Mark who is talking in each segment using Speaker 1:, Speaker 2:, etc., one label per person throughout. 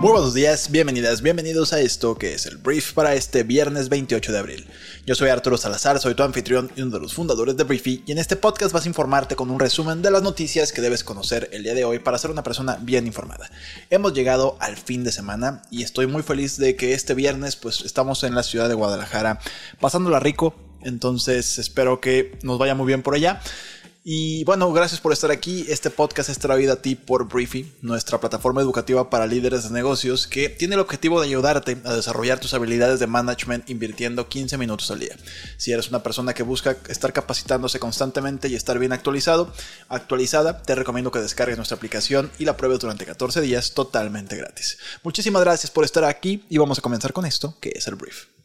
Speaker 1: Muy buenos días, bienvenidas, bienvenidos a esto que es el brief para este viernes 28 de abril. Yo soy Arturo Salazar, soy tu anfitrión y uno de los fundadores de Briefy y en este podcast vas a informarte con un resumen de las noticias que debes conocer el día de hoy para ser una persona bien informada. Hemos llegado al fin de semana y estoy muy feliz de que este viernes pues estamos en la ciudad de Guadalajara pasándola rico, entonces espero que nos vaya muy bien por allá. Y bueno, gracias por estar aquí. Este podcast es traído a ti por Briefy, nuestra plataforma educativa para líderes de negocios que tiene el objetivo de ayudarte a desarrollar tus habilidades de management invirtiendo 15 minutos al día. Si eres una persona que busca estar capacitándose constantemente y estar bien actualizado, actualizada, te recomiendo que descargues nuestra aplicación y la pruebes durante 14 días totalmente gratis. Muchísimas gracias por estar aquí y vamos a comenzar con esto, que es el brief.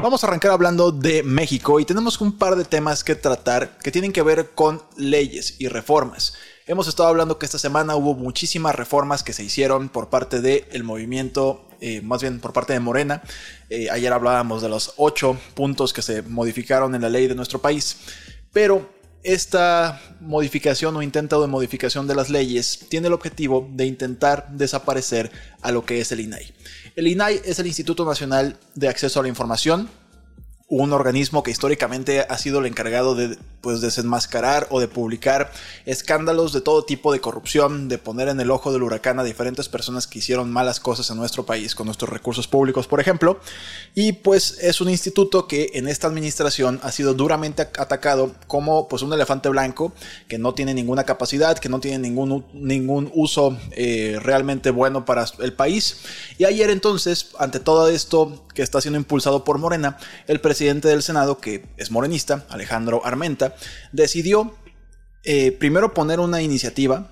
Speaker 1: Vamos a arrancar hablando de México y tenemos un par de temas que tratar que tienen que ver con leyes y reformas. Hemos estado hablando que esta semana hubo muchísimas reformas que se hicieron por parte del movimiento, eh, más bien por parte de Morena. Eh, ayer hablábamos de los ocho puntos que se modificaron en la ley de nuestro país. Pero esta modificación o intento de modificación de las leyes tiene el objetivo de intentar desaparecer a lo que es el INAI. El INAI es el Instituto Nacional de Acceso a la Información, un organismo que históricamente ha sido el encargado de pues desenmascarar o de publicar escándalos de todo tipo de corrupción, de poner en el ojo del huracán a diferentes personas que hicieron malas cosas en nuestro país con nuestros recursos públicos, por ejemplo. Y pues es un instituto que en esta administración ha sido duramente atacado como pues un elefante blanco que no tiene ninguna capacidad, que no tiene ningún, ningún uso eh, realmente bueno para el país. Y ayer entonces, ante todo esto que está siendo impulsado por Morena, el presidente del Senado, que es morenista, Alejandro Armenta, decidió eh, primero poner una iniciativa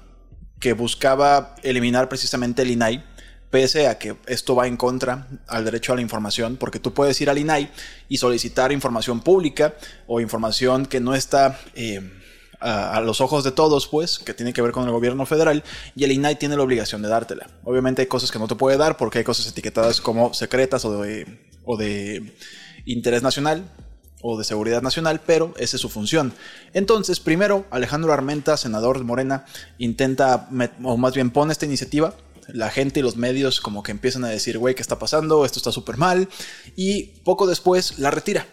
Speaker 1: que buscaba eliminar precisamente el INAI, pese a que esto va en contra al derecho a la información, porque tú puedes ir al INAI y solicitar información pública o información que no está eh, a, los ojos de todos, pues, que tiene que ver con el gobierno federal, y el INAI tiene la obligación de dártela. Obviamente hay cosas que no te puede dar porque hay cosas etiquetadas como secretas o o de interés nacional, o de seguridad nacional, pero esa es su función. Entonces, primero, Alejandro Armenta, senador Morena, intenta, o más bien pone esta iniciativa. La gente y los medios como que empiezan a decir, güey, ¿qué está pasando? Esto está súper mal. Y poco después la retira.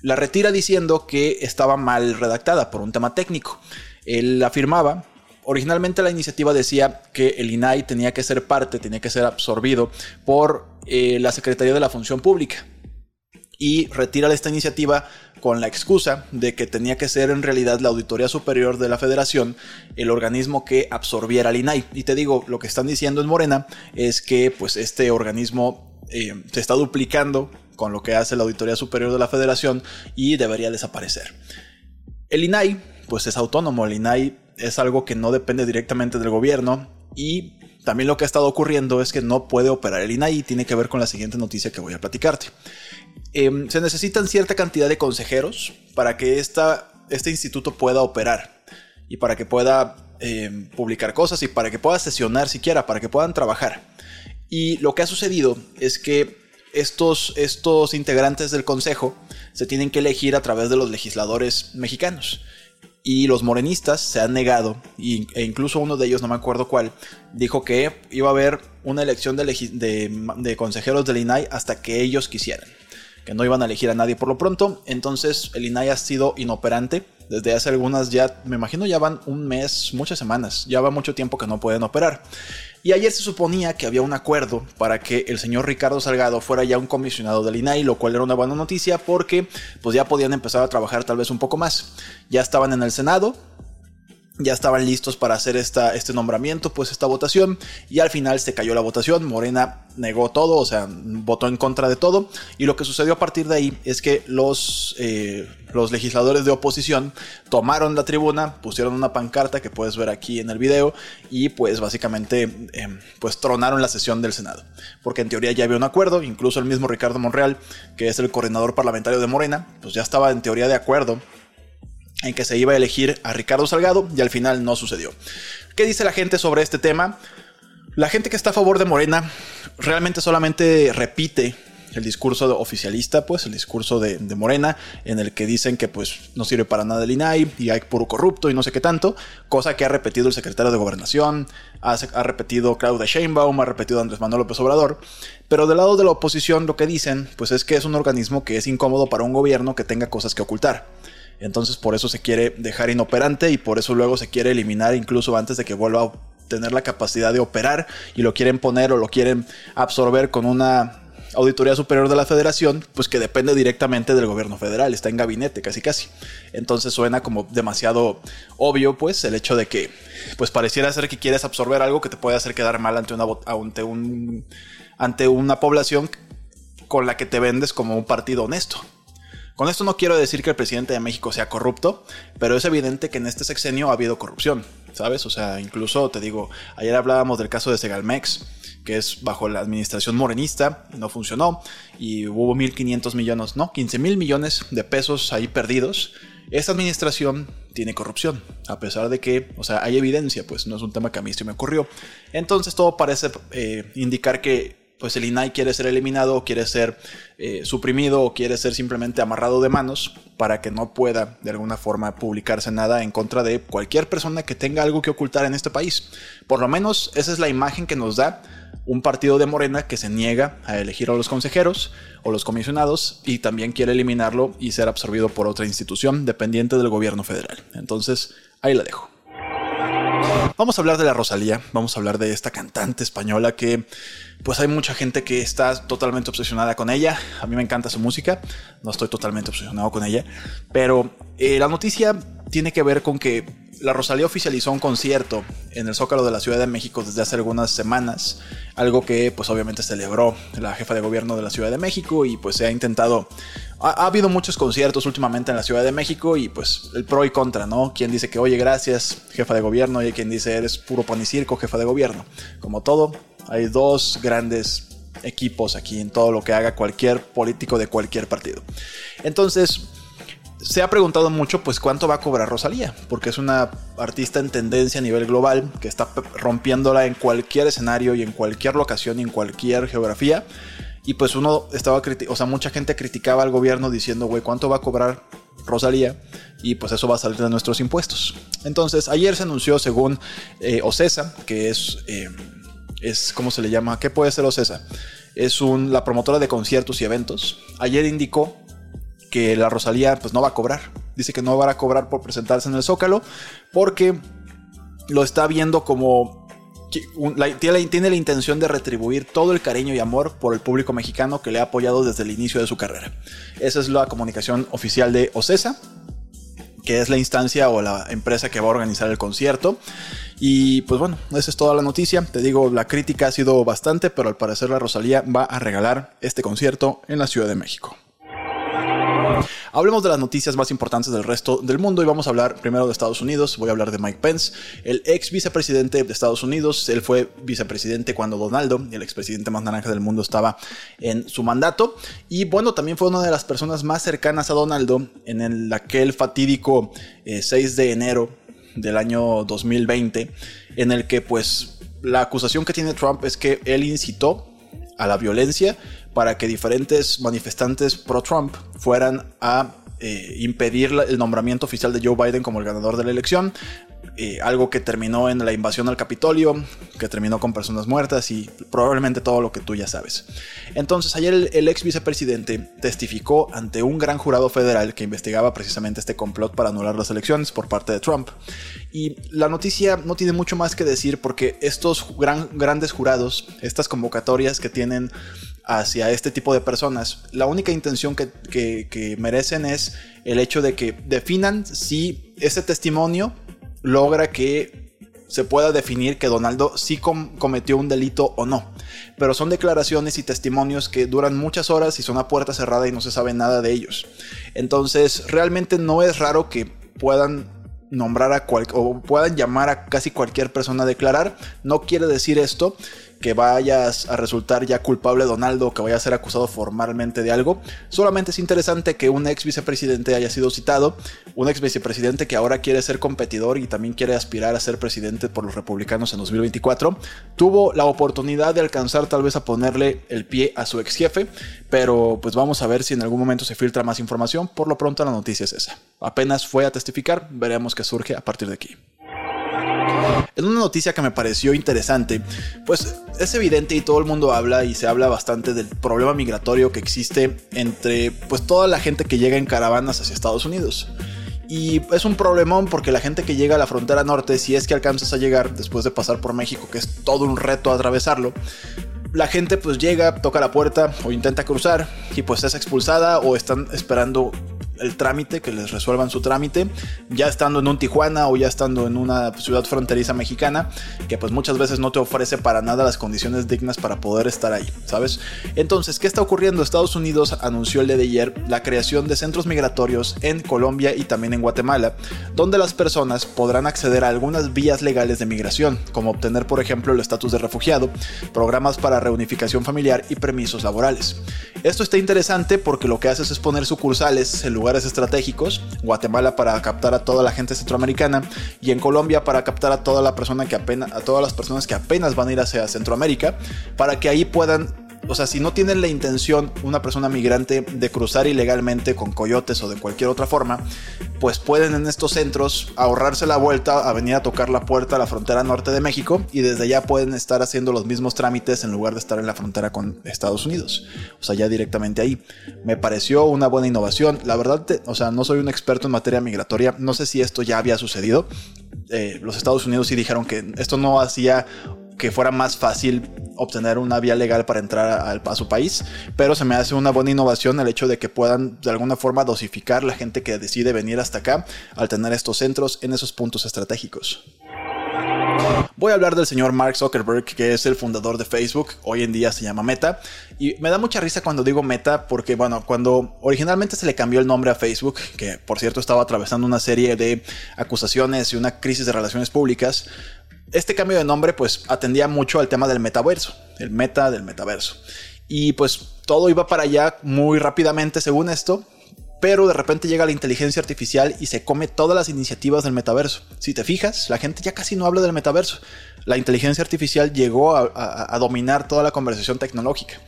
Speaker 1: La retira diciendo que estaba mal redactada por un tema técnico. Él afirmaba originalmente la iniciativa decía que el INAI tenía que ser parte, tenía que ser absorbido por eh, la Secretaría de la Función Pública y retira esta iniciativa con la excusa de que tenía que ser en realidad la Auditoría Superior de la Federación el organismo que absorbiera al INAI. Y te digo, lo que están diciendo en Morena es que pues este organismo eh, se está duplicando con lo que hace la Auditoría Superior de la Federación y debería desaparecer. El INAI pues es autónomo, el INAI es algo que no depende directamente del gobierno y también lo que ha estado ocurriendo es que no puede operar el INAI y tiene que ver con la siguiente noticia que voy a platicarte. Em, se necesitan cierta cantidad de consejeros para que esta, este instituto pueda operar y para que pueda em, publicar cosas y para que pueda sesionar siquiera, para que puedan trabajar. Y lo que ha sucedido es que estos, estos integrantes del consejo se tienen que elegir a través de los legisladores mexicanos y los morenistas se han negado, e incluso uno de ellos, no me acuerdo cuál, dijo que iba a haber una elección de, de, consejeros del INAI hasta que ellos quisieran, que no iban a elegir a nadie por lo pronto, entonces el INAI ha sido inoperante. Desde hace algunas ya, me imagino ya van un mes, muchas semanas, ya va mucho tiempo que no pueden operar. Y ayer se suponía que había un acuerdo para que el señor Ricardo Salgado fuera ya un comisionado del INAI, lo cual era una buena noticia porque pues ya podían empezar a trabajar tal vez un poco más. Ya estaban en el Senado, ya estaban listos para hacer esta, este nombramiento, pues esta votación, y al final se cayó la votación, Morena negó todo, o sea, votó en contra de todo, y lo que sucedió a partir de ahí es que los, eh, los legisladores de oposición tomaron la tribuna, pusieron una pancarta que puedes ver aquí en el video, y pues básicamente em, pues tronaron la sesión del Senado, porque en teoría ya había un acuerdo, incluso el mismo Ricardo Monreal, que es el coordinador parlamentario de Morena, pues ya estaba en teoría de acuerdo en que se iba a elegir a Ricardo Salgado y al final no sucedió. ¿Qué dice la gente sobre este tema? La gente que está a favor de Morena realmente solamente repite el discurso oficialista, pues el discurso de, Morena, en el que dicen que pues no sirve para nada el INAI y hay puro corrupto y no sé qué tanto, cosa que ha repetido el secretario de Gobernación, ha, ha repetido Claudia Sheinbaum, ha repetido Andrés Manuel López Obrador, pero del lado de la oposición lo que dicen pues es que es un organismo que es incómodo para un gobierno que tenga cosas que ocultar. Entonces por eso se quiere dejar inoperante y por eso luego se quiere eliminar incluso antes de que vuelva a tener la capacidad de operar y lo quieren poner o lo quieren absorber con una Auditoría Superior de la Federación, pues que depende directamente del gobierno federal, está en gabinete casi casi. Entonces suena como demasiado obvio, pues, el hecho de que, pues pareciera ser que quieres absorber algo que te puede hacer quedar mal ante una, ante un, ante una población con la que te vendes como un partido honesto. Con esto no quiero decir que el presidente de México sea corrupto, pero es evidente que en este sexenio ha habido corrupción, ¿sabes? O sea, incluso te digo, ayer hablábamos del caso de Segalmex, que es bajo la administración morenista, no funcionó y hubo 1.500 millones, no, 15 mil millones de pesos ahí perdidos. Esta administración tiene corrupción, a pesar de que, o sea, hay evidencia, pues no es un tema que a mí se me ocurrió. Entonces todo parece eh, indicar que pues el INAI quiere ser eliminado quiere ser eh, suprimido o quiere ser simplemente amarrado de manos para que no pueda de alguna forma publicarse nada en contra de cualquier persona que tenga algo que ocultar en este país. Por lo menos esa es la imagen que nos da un partido de Morena que se niega a elegir a los consejeros o los comisionados y también quiere eliminarlo y ser absorbido por otra institución dependiente del gobierno federal. Entonces, ahí la dejo. Vamos a hablar de la Rosalía, vamos a hablar de esta cantante española que pues hay mucha gente que está totalmente obsesionada con ella. A mí me encanta su música, no estoy totalmente obsesionado con ella, pero eh, la noticia tiene que ver con que la Rosalía oficializó un concierto en el Zócalo de la Ciudad de México desde hace algunas semanas, algo que pues obviamente celebró la jefa de gobierno de la Ciudad de México y pues se ha intentado ha, habido muchos conciertos últimamente en la Ciudad de México y pues el pro y contra, ¿no? Quien dice que, oye, gracias, jefa de gobierno, y quien dice, eres puro pan y circo, jefa de gobierno. Como todo, hay dos grandes equipos aquí en todo lo que haga cualquier político de cualquier partido. Entonces, se ha preguntado mucho, pues, cuánto va a cobrar Rosalía, porque es una artista en tendencia a nivel global, que está rompiéndola en cualquier escenario y en cualquier locación y en cualquier geografía. Y pues uno estaba, o sea, mucha gente criticaba al gobierno diciendo, güey, ¿cuánto va a cobrar Rosalía? Y pues eso va a salir de nuestros impuestos. Entonces, ayer se anunció, según eh, OCESA, que es, eh, es, ¿cómo se le llama? ¿Qué puede ser OCESA? Es un, la promotora de conciertos y eventos. Ayer indicó que la Rosalía pues no va a cobrar. Dice que no va a cobrar por presentarse en el Zócalo porque lo está viendo como tiene la intención de retribuir todo el cariño y amor por el público mexicano que le ha apoyado desde el inicio de su carrera. Esa es la comunicación oficial de OCESA, que es la instancia o la empresa que va a organizar el concierto. Y pues bueno, esa es toda la noticia. Te digo, la crítica ha sido bastante, pero al parecer la Rosalía va a regalar este concierto en la Ciudad de México. Hablemos de las noticias más importantes del resto del mundo y vamos a hablar primero de Estados Unidos. Voy a hablar de Mike Pence, el ex vicepresidente de Estados Unidos. Él fue vicepresidente cuando Donaldo, el expresidente más naranja del mundo, estaba en su mandato. Y bueno, también fue una de las personas más cercanas a Donaldo en el, aquel fatídico 6 eh, de enero del año 2020, en el que pues la acusación que tiene Trump es que él incitó a la violencia para que diferentes manifestantes pro-Trump fueran a eh, impedir el nombramiento oficial de Joe Biden como el ganador de la elección. Eh, algo que terminó en la invasión al Capitolio, que terminó con personas muertas y probablemente todo lo que tú ya sabes. Entonces ayer el, el, ex vicepresidente testificó ante un gran jurado federal que investigaba precisamente este complot para anular las elecciones por parte de Trump. Y la noticia no tiene mucho más que decir porque estos gran, grandes jurados, estas convocatorias que tienen hacia este tipo de personas. La única intención que, merecen es el hecho de que definan si ese testimonio logra que se pueda definir que Donaldo sí cometió un delito o no. Pero son declaraciones y testimonios que duran muchas horas y son a puerta cerrada y no se sabe nada de ellos. Entonces, realmente no es raro que puedan nombrar a cual, o puedan llamar a casi cualquier persona a declarar. No quiere decir esto que vayas a resultar ya culpable Donaldo, que vaya a ser acusado formalmente de algo. Solamente es interesante que un ex vicepresidente haya sido citado, un ex vicepresidente que ahora quiere ser competidor y también quiere aspirar a ser presidente por los republicanos en 2024, tuvo la oportunidad de alcanzar tal vez a ponerle el pie a su ex jefe, pero pues vamos a ver si en algún momento se filtra más información. Por lo pronto la noticia es esa. Apenas fue a testificar, veremos qué surge a partir de aquí. En una noticia que me pareció interesante, pues es evidente y todo el mundo habla y se habla bastante del problema migratorio que existe entre pues toda la gente que llega en caravanas hacia Estados Unidos. Y es un problemón porque la gente que llega a la frontera norte, si es que alcanzas a llegar después de pasar por México, que es todo un reto atravesarlo, la gente pues llega, toca la puerta o intenta cruzar y pues es expulsada o están esperando el trámite, que les resuelvan su trámite, ya estando en un Tijuana o ya estando en una ciudad fronteriza mexicana, que pues muchas veces no te ofrece para nada las condiciones dignas para poder estar ahí, ¿sabes? Entonces, ¿qué está ocurriendo? Estados Unidos anunció el día de ayer la creación de centros migratorios en Colombia y también en Guatemala, donde las personas podrán acceder a algunas vías legales de migración, como obtener, por ejemplo, el estatus de refugiado, programas para reunificación familiar y permisos laborales. Esto está interesante porque lo que hace es poner sucursales en lugar estratégicos, Guatemala para captar a toda la gente centroamericana y en Colombia para captar a toda la persona que apenas, a todas las personas que apenas van a ir hacia Centroamérica, para que ahí puedan o sea, si no tienen la intención una persona migrante de cruzar ilegalmente con coyotes o de cualquier otra forma, pues pueden en estos centros ahorrarse la vuelta a venir a tocar la puerta a la frontera norte de México y desde allá pueden estar haciendo los mismos trámites en lugar de estar en la frontera con Estados Unidos. O sea, ya directamente ahí. Me pareció una buena innovación. La verdad, o sea, no soy un experto en materia migratoria. No sé si esto ya había sucedido. Eh, los Estados Unidos sí dijeron que esto no hacía que fuera más fácil obtener una vía legal para entrar a, su país, pero se me hace una buena innovación el hecho de que puedan de alguna forma dosificar la gente que decide venir hasta acá al tener estos centros en esos puntos estratégicos. Voy a hablar del señor Mark Zuckerberg, que es el fundador de Facebook, hoy en día se llama Meta, y me da mucha risa cuando digo Meta, porque bueno, cuando originalmente se le cambió el nombre a Facebook, que por cierto estaba atravesando una serie de acusaciones y una crisis de relaciones públicas, este cambio de nombre pues atendía mucho al tema del metaverso, el meta del metaverso. Y pues todo iba para allá muy rápidamente según esto, pero de repente llega la inteligencia artificial y se come todas las iniciativas del metaverso. Si te fijas, la gente ya casi no habla del metaverso. La inteligencia artificial llegó a, a dominar toda la conversación tecnológica.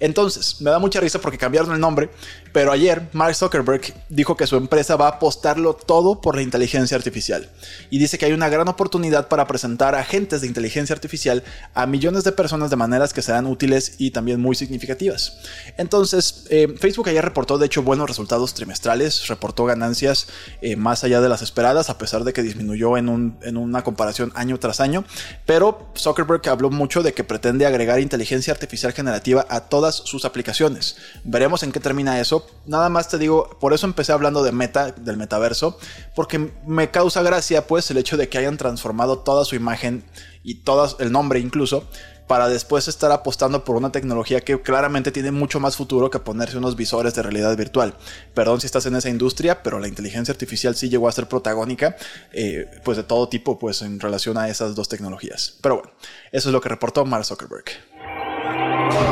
Speaker 1: Entonces, me da mucha risa porque cambiaron el nombre, pero ayer Mark Zuckerberg dijo que su empresa va a apostarlo todo por la inteligencia artificial. Y dice que hay una gran oportunidad para presentar agentes de inteligencia artificial a millones de personas de maneras que serán útiles y también muy significativas. Entonces, eh, Facebook ayer reportó de hecho buenos resultados trimestrales, reportó ganancias eh, más allá de las esperadas, a pesar de que disminuyó en, en una comparación año tras año. Pero Zuckerberg habló mucho de que pretende agregar inteligencia artificial generativa a toda sus aplicaciones. Veremos en qué termina eso. Nada más te digo, por eso empecé hablando de meta, del metaverso, porque me causa gracia pues el hecho de que hayan transformado toda su imagen y todo el nombre incluso para después estar apostando por una tecnología que claramente tiene mucho más futuro que ponerse unos visores de realidad virtual. Perdón si estás en esa industria, pero la inteligencia artificial sí llegó a ser protagónica, eh, pues de todo tipo, pues en relación a esas dos tecnologías. Pero bueno, eso es lo que reportó Mark Zuckerberg.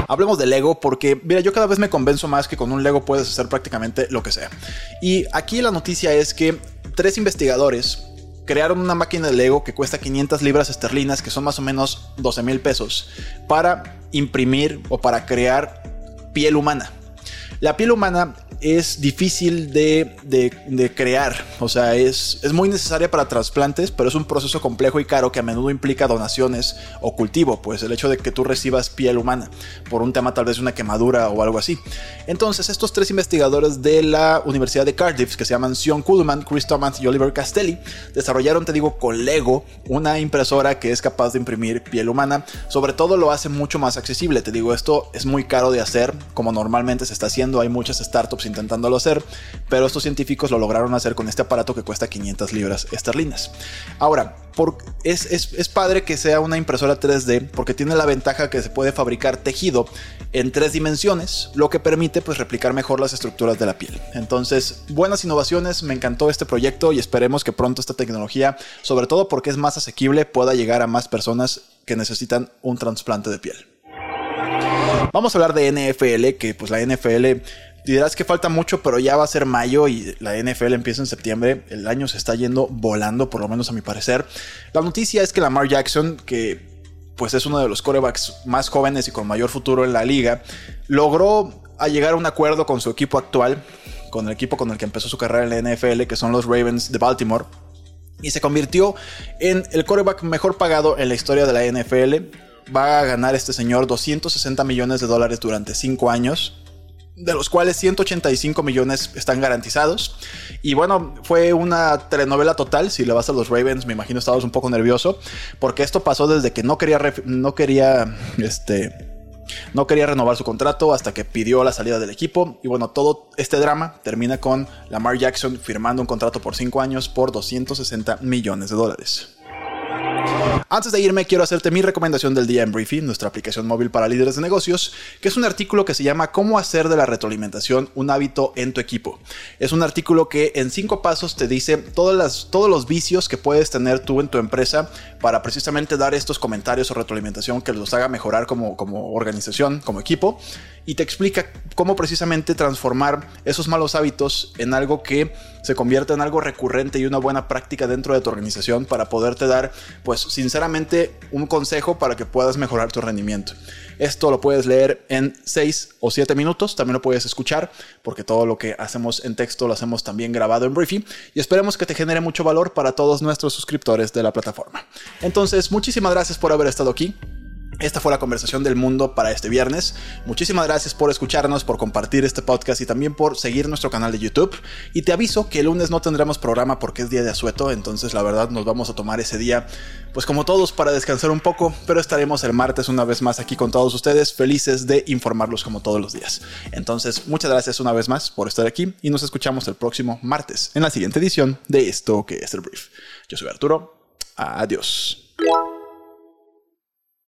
Speaker 1: Hablemos de Lego porque, mira, yo cada vez me convenzo más que con un Lego puedes hacer prácticamente lo que sea. Y aquí la noticia es que tres investigadores crearon una máquina de Lego que cuesta 500 libras esterlinas, que son más o menos 12 mil pesos, para imprimir o para crear piel humana. La piel humana es difícil de, crear. O sea, es, es, muy necesaria para trasplantes, pero es un proceso complejo y caro que a menudo implica donaciones o cultivo, pues el hecho de que tú recibas piel humana por un tema tal vez de una quemadura o algo así. Entonces, estos tres investigadores de la Universidad de Cardiff, que se llaman Sion Kuhlman, Chris Thomas y Oliver Castelli, desarrollaron, te digo, con Lego, una impresora que es capaz de imprimir piel humana. Sobre todo lo hace mucho más accesible. Te digo, esto es muy caro de hacer, como normalmente se está haciendo. Hay muchas startups intentándolo hacer, pero estos científicos lo lograron hacer con este aparato que cuesta 500 libras esterlinas. Ahora, es, es, padre que sea una impresora 3D porque tiene la ventaja que se puede fabricar tejido en tres dimensiones, lo que permite pues replicar mejor las estructuras de la piel. Entonces, buenas innovaciones, me encantó este proyecto y esperemos que pronto esta tecnología, sobre todo porque es más asequible, pueda llegar a más personas que necesitan un trasplante de piel. Vamos a hablar de NFL, que pues la NFL dirás que falta mucho, pero ya va a ser mayo y la NFL empieza en septiembre. El año se está yendo volando, por lo menos a mi parecer. La noticia es que Lamar Jackson, que pues es uno de los corebacks más jóvenes y con mayor futuro en la liga, logró llegar a un acuerdo con su equipo actual, con el equipo con el que empezó su carrera en la NFL, que son los Ravens de Baltimore, y se convirtió en el coreback mejor pagado en la historia de la NFL. Va a ganar este señor 260 millones de dólares durante 5 años de los cuales 185 millones están garantizados. Y bueno, fue una telenovela total. Si le vas a los Ravens, me imagino estabas un poco nervioso, porque esto pasó desde que no quería, no quería, este, no quería renovar su contrato hasta que pidió la salida del equipo. Y bueno, todo este drama termina con Lamar Jackson firmando un contrato por 5 años por 260 millones de dólares. Antes de irme, quiero hacerte mi recomendación del día en Briefing, nuestra aplicación móvil para líderes de negocios, que es un artículo que se llama Cómo hacer de la retroalimentación un hábito en tu equipo. Es un artículo que en cinco pasos te dice todos los vicios que puedes tener tú en tu empresa para precisamente dar estos comentarios o retroalimentación que los haga mejorar como organización, como equipo, y te explica cómo precisamente transformar esos malos hábitos en algo que se convierta en algo recurrente y una buena práctica dentro de tu organización para poderte dar, pues sinceramente, un consejo para que puedas mejorar tu rendimiento. Esto lo puedes leer en 6 o 7 minutos, también lo puedes escuchar, porque todo lo que hacemos en texto lo hacemos también grabado en briefing y esperemos que te genere mucho valor para todos nuestros suscriptores de la plataforma. Entonces, muchísimas gracias por haber estado aquí. Esta fue la conversación del mundo para este viernes. Muchísimas gracias por escucharnos, por compartir este podcast y también por seguir nuestro canal de YouTube. Y te aviso que el lunes no tendremos programa porque es día de asueto, entonces la verdad nos vamos a tomar ese día, pues como todos, para descansar un poco, pero estaremos el martes una vez más aquí con todos ustedes, felices de informarlos como todos los días. Entonces, muchas gracias una vez más por estar aquí y nos escuchamos el próximo martes en la siguiente edición de esto que es el brief. Yo soy Arturo. Adiós.